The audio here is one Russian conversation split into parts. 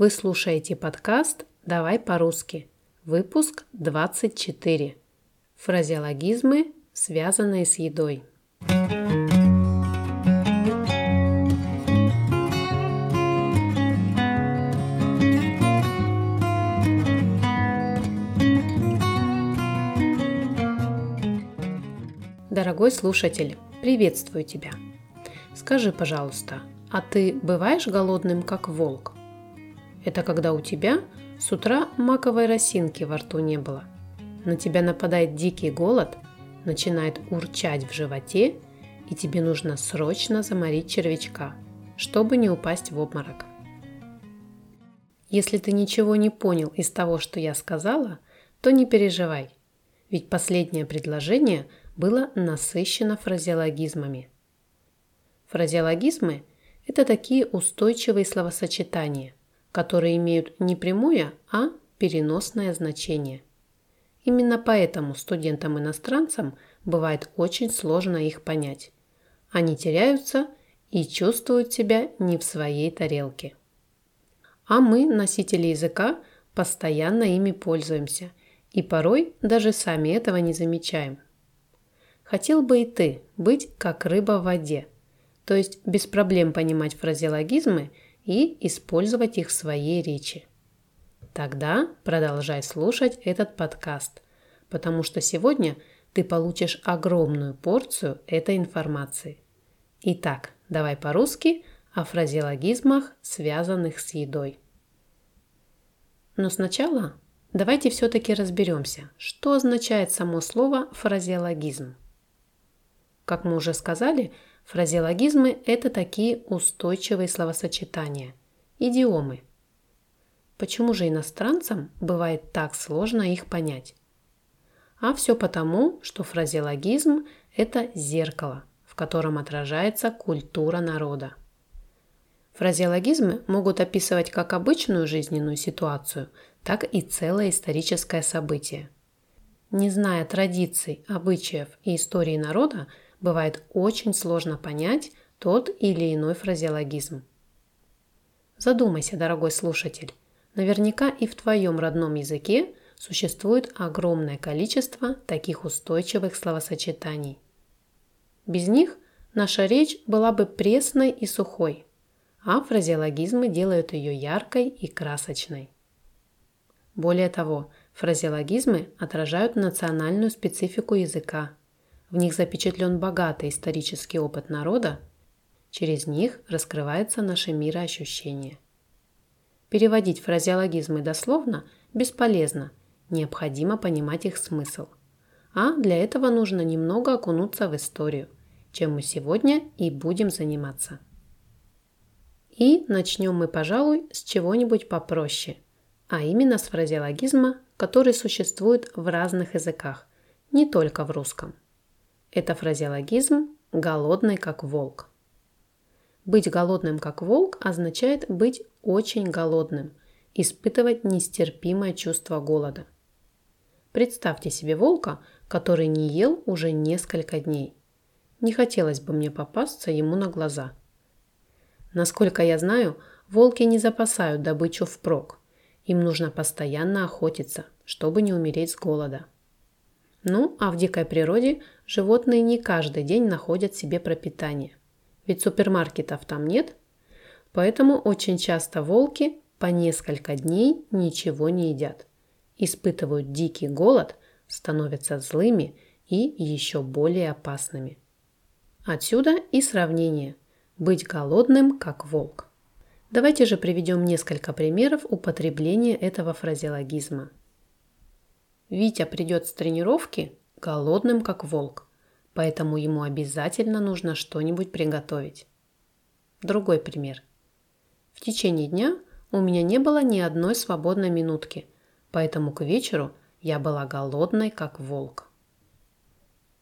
Вы слушаете подкаст «Давай по-русски», выпуск 24. Фразеологизмы, связанные с едой. Дорогой слушатель, приветствую тебя. Скажи, пожалуйста, а ты бываешь голодным, как волк? Это когда у тебя с утра маковой росинки во рту не было. На тебя нападает дикий голод, начинает урчать в животе, и тебе нужно срочно заморить червячка, чтобы не упасть в обморок. Если ты ничего не понял из того, что я сказала, то не переживай, ведь последнее предложение было насыщено фразеологизмами. Фразеологизмы – это такие устойчивые словосочетания, которые имеют не прямое, а переносное значение. Именно поэтому студентам-иностранцам бывает очень сложно их понять. Они теряются и чувствуют себя не в своей тарелке. А мы, носители языка, постоянно ими пользуемся и порой даже сами этого не замечаем. Хотел бы и ты быть как рыба в воде, то есть без проблем понимать фразеологизмы и использовать их в своей речи. Тогда продолжай слушать этот подкаст, потому что сегодня ты получишь огромную порцию этой информации. Итак, давай по-русски о фразеологизмах, связанных с едой. Но сначала давайте все-таки разберемся, что означает само слово фразеологизм. Как мы уже сказали, Фразеологизмы – это такие устойчивые словосочетания, идиомы. Почему же иностранцам бывает так сложно их понять? А все потому, что фразеологизм – это зеркало, в котором отражается культура народа. Фразеологизмы могут описывать как обычную жизненную ситуацию, так и целое историческое событие. Не зная традиций, обычаев и истории народа, бывает очень сложно понять тот или иной фразеологизм. Задумайся, дорогой слушатель. Наверняка и в твоем родном языке существует огромное количество таких устойчивых словосочетаний. Без них наша речь была бы пресной и сухой, а фразеологизмы делают ее яркой и красочной. Более того, фразеологизмы отражают национальную специфику языка, в них запечатлен богатый исторический опыт народа, через них раскрывается наше мироощущение. Переводить фразеологизмы дословно бесполезно, необходимо понимать их смысл. А для этого нужно немного окунуться в историю, чем мы сегодня и будем заниматься. И начнем мы, пожалуй, с чего-нибудь попроще, а именно с фразеологизма, который существует в разных языках, не только в русском. Это фразеологизм «голодный как волк». Быть голодным как волк означает быть очень голодным, испытывать нестерпимое чувство голода. Представьте себе волка, который не ел уже несколько дней. Не хотелось бы мне попасться ему на глаза. Насколько я знаю, волки не запасают добычу впрок. Им нужно постоянно охотиться, чтобы не умереть с голода. Ну, а в дикой природе животные не каждый день находят себе пропитание. Ведь супермаркетов там нет. Поэтому очень часто волки по несколько дней ничего не едят. Испытывают дикий голод, становятся злыми и еще более опасными. Отсюда и сравнение – быть голодным, как волк. Давайте же приведем несколько примеров употребления этого фразеологизма – Витя придет с тренировки голодным, как волк, поэтому ему обязательно нужно что-нибудь приготовить. Другой пример. В течение дня у меня не было ни одной свободной минутки, поэтому к вечеру я была голодной, как волк.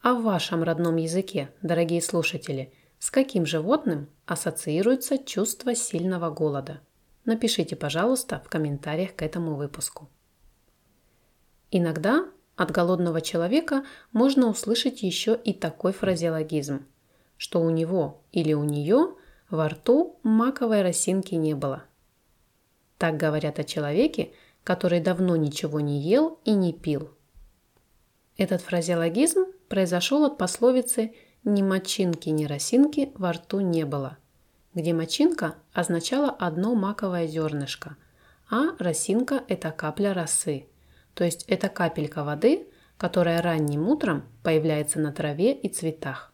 А в вашем родном языке, дорогие слушатели, с каким животным ассоциируется чувство сильного голода? Напишите, пожалуйста, в комментариях к этому выпуску. Иногда от голодного человека можно услышать еще и такой фразеологизм, что у него или у нее во рту маковой росинки не было. Так говорят о человеке, который давно ничего не ел и не пил. Этот фразеологизм произошел от пословицы «ни мочинки, ни росинки во рту не было», где мочинка означала одно маковое зернышко, а росинка – это капля росы, то есть это капелька воды, которая ранним утром появляется на траве и цветах.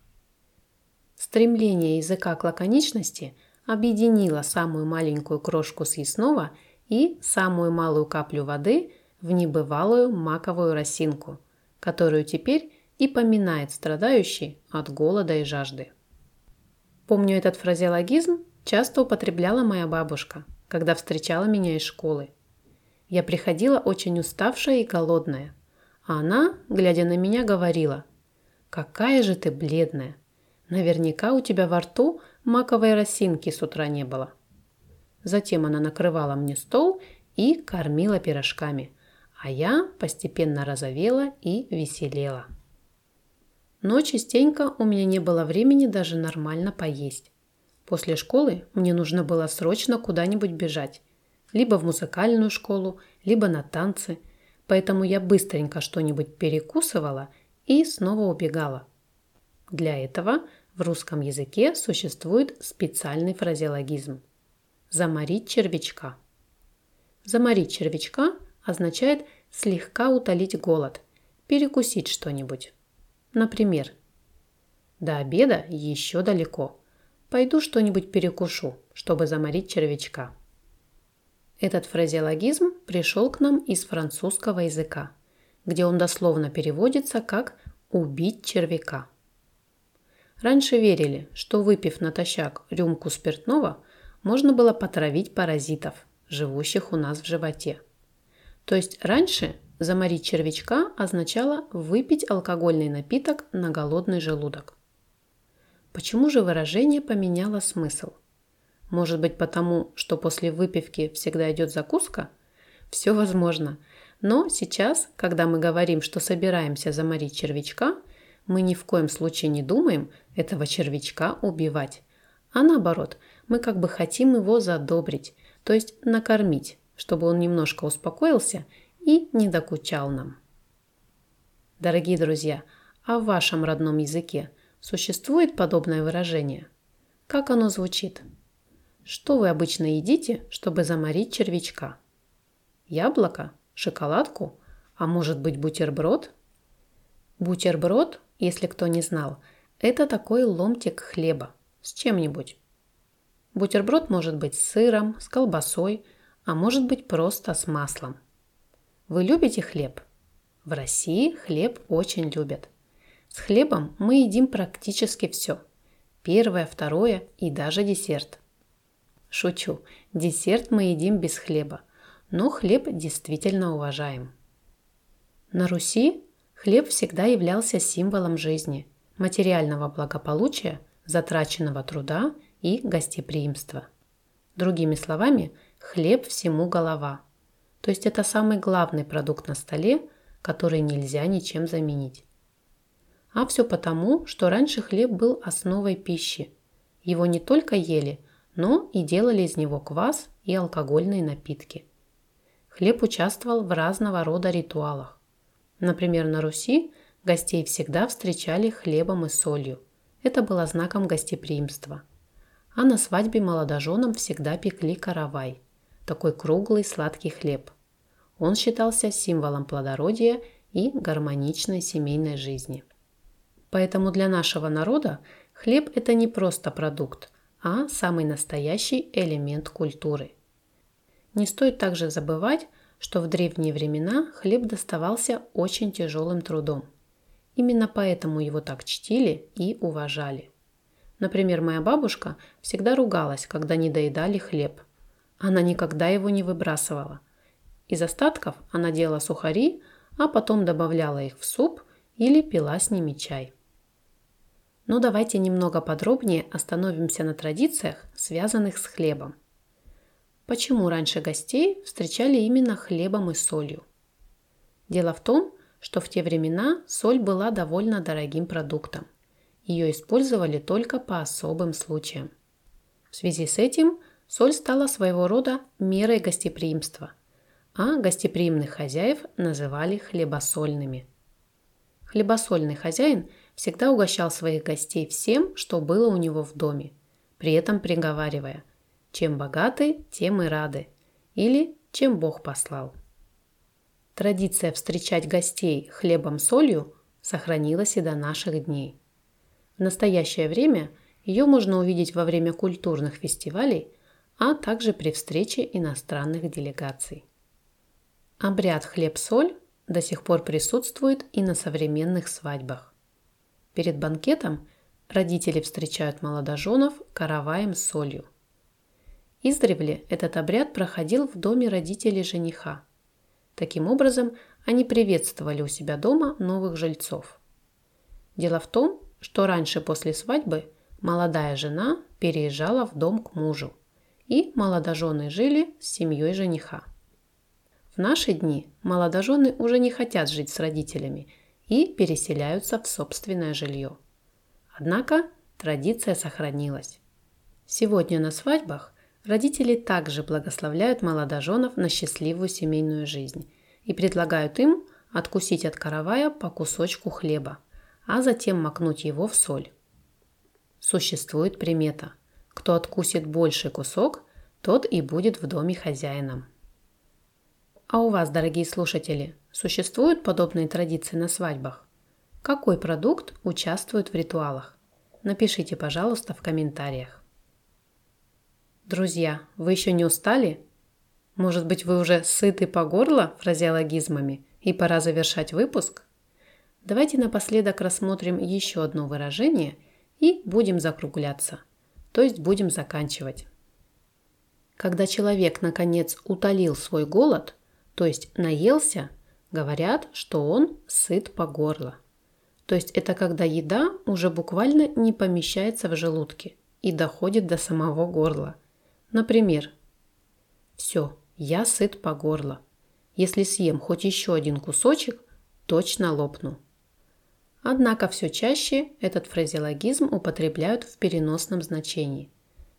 Стремление языка к лаконичности объединило самую маленькую крошку съестного и самую малую каплю воды в небывалую маковую росинку, которую теперь и поминает страдающий от голода и жажды. Помню этот фразеологизм часто употребляла моя бабушка, когда встречала меня из школы. Я приходила очень уставшая и голодная, а она, глядя на меня, говорила, «Какая же ты бледная! Наверняка у тебя во рту маковой росинки с утра не было». Затем она накрывала мне стол и кормила пирожками, а я постепенно розовела и веселела. Но частенько у меня не было времени даже нормально поесть. После школы мне нужно было срочно куда-нибудь бежать. Либо в музыкальную школу, либо на танцы. Поэтому я быстренько что-нибудь перекусывала и снова убегала. Для этого в русском языке существует специальный фразеологизм «заморить червячка». Заморить червячка означает слегка утолить голод, перекусить что-нибудь. Например, до обеда еще далеко. Пойду что-нибудь перекушу, чтобы заморить червячка. Этот фразеологизм пришел к нам из французского языка, где он дословно переводится как «убить червяка». Раньше верили, что выпив натощак рюмку спиртного, можно было потравить паразитов, живущих у нас в животе. То есть раньше Заморить червячка означало выпить алкогольный напиток на голодный желудок. Почему же выражение поменяло смысл? Может быть потому, что после выпивки всегда идет закуска? Все возможно. Но сейчас, когда мы говорим, что собираемся заморить червячка, мы ни в коем случае не думаем этого червячка убивать. А наоборот, мы как бы хотим его задобрить, то есть накормить, чтобы он немножко успокоился и не докучал нам. Дорогие друзья, а в вашем родном языке существует подобное выражение? Как оно звучит? Что вы обычно едите, чтобы заморить червячка? Яблоко? Шоколадку? А может быть бутерброд? Бутерброд, если кто не знал, это такой ломтик хлеба с чем-нибудь. Бутерброд может быть с сыром, с колбасой, а может быть просто с маслом – вы любите хлеб? В России хлеб очень любят. С хлебом мы едим практически все. Первое, второе и даже десерт. Шучу, десерт мы едим без хлеба, но хлеб действительно уважаем. На Руси хлеб всегда являлся символом жизни, материального благополучия, затраченного труда и гостеприимства. Другими словами, хлеб всему голова – то есть это самый главный продукт на столе, который нельзя ничем заменить. А все потому, что раньше хлеб был основой пищи. Его не только ели, но и делали из него квас и алкогольные напитки. Хлеб участвовал в разного рода ритуалах. Например, на Руси гостей всегда встречали хлебом и солью. Это было знаком гостеприимства. А на свадьбе молодоженам всегда пекли каравай – такой круглый сладкий хлеб. Он считался символом плодородия и гармоничной семейной жизни. Поэтому для нашего народа хлеб – это не просто продукт, а самый настоящий элемент культуры. Не стоит также забывать, что в древние времена хлеб доставался очень тяжелым трудом. Именно поэтому его так чтили и уважали. Например, моя бабушка всегда ругалась, когда не доедали хлеб – она никогда его не выбрасывала. Из остатков она делала сухари, а потом добавляла их в суп или пила с ними чай. Но давайте немного подробнее остановимся на традициях, связанных с хлебом. Почему раньше гостей встречали именно хлебом и солью? Дело в том, что в те времена соль была довольно дорогим продуктом. Ее использовали только по особым случаям. В связи с этим соль стала своего рода мерой гостеприимства, а гостеприимных хозяев называли хлебосольными. Хлебосольный хозяин всегда угощал своих гостей всем, что было у него в доме, при этом приговаривая «чем богаты, тем и рады» или «чем Бог послал». Традиция встречать гостей хлебом-солью сохранилась и до наших дней. В настоящее время ее можно увидеть во время культурных фестивалей, а также при встрече иностранных делегаций. Обряд хлеб-соль до сих пор присутствует и на современных свадьбах. Перед банкетом родители встречают молодоженов караваем с солью. Издревле этот обряд проходил в доме родителей жениха – Таким образом, они приветствовали у себя дома новых жильцов. Дело в том, что раньше после свадьбы молодая жена переезжала в дом к мужу, и молодожены жили с семьей жениха. В наши дни молодожены уже не хотят жить с родителями и переселяются в собственное жилье. Однако традиция сохранилась. Сегодня на свадьбах Родители также благословляют молодоженов на счастливую семейную жизнь и предлагают им откусить от каравая по кусочку хлеба, а затем макнуть его в соль. Существует примета. Кто откусит больший кусок, тот и будет в доме хозяином. А у вас, дорогие слушатели, существуют подобные традиции на свадьбах? Какой продукт участвует в ритуалах? Напишите, пожалуйста, в комментариях. Друзья, вы еще не устали? Может быть, вы уже сыты по горло фразеологизмами и пора завершать выпуск? Давайте напоследок рассмотрим еще одно выражение и будем закругляться, то есть будем заканчивать. Когда человек, наконец, утолил свой голод, то есть наелся, говорят, что он сыт по горло. То есть это когда еда уже буквально не помещается в желудке и доходит до самого горла – Например, «Все, я сыт по горло. Если съем хоть еще один кусочек, точно лопну». Однако все чаще этот фразеологизм употребляют в переносном значении,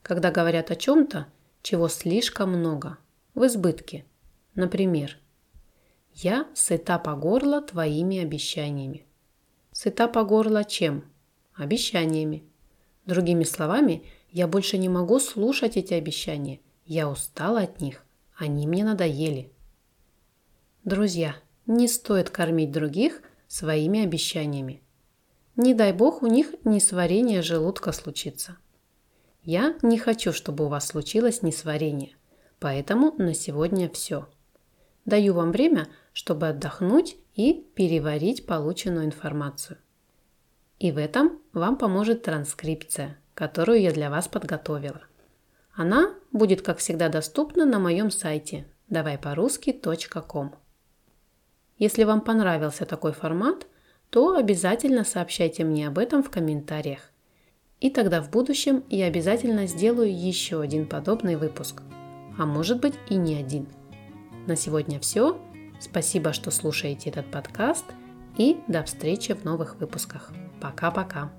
когда говорят о чем-то, чего слишком много, в избытке. Например, «Я сыта по горло твоими обещаниями». Сыта по горло чем? Обещаниями. Другими словами, я больше не могу слушать эти обещания. Я устала от них. Они мне надоели. Друзья, не стоит кормить других своими обещаниями. Не дай бог у них несварение желудка случится. Я не хочу, чтобы у вас случилось несварение. Поэтому на сегодня все. Даю вам время, чтобы отдохнуть и переварить полученную информацию. И в этом вам поможет транскрипция – которую я для вас подготовила. Она будет, как всегда, доступна на моем сайте давайпорусски.ком. Если вам понравился такой формат, то обязательно сообщайте мне об этом в комментариях. И тогда в будущем я обязательно сделаю еще один подобный выпуск. А может быть и не один. На сегодня все. Спасибо, что слушаете этот подкаст. И до встречи в новых выпусках. Пока-пока.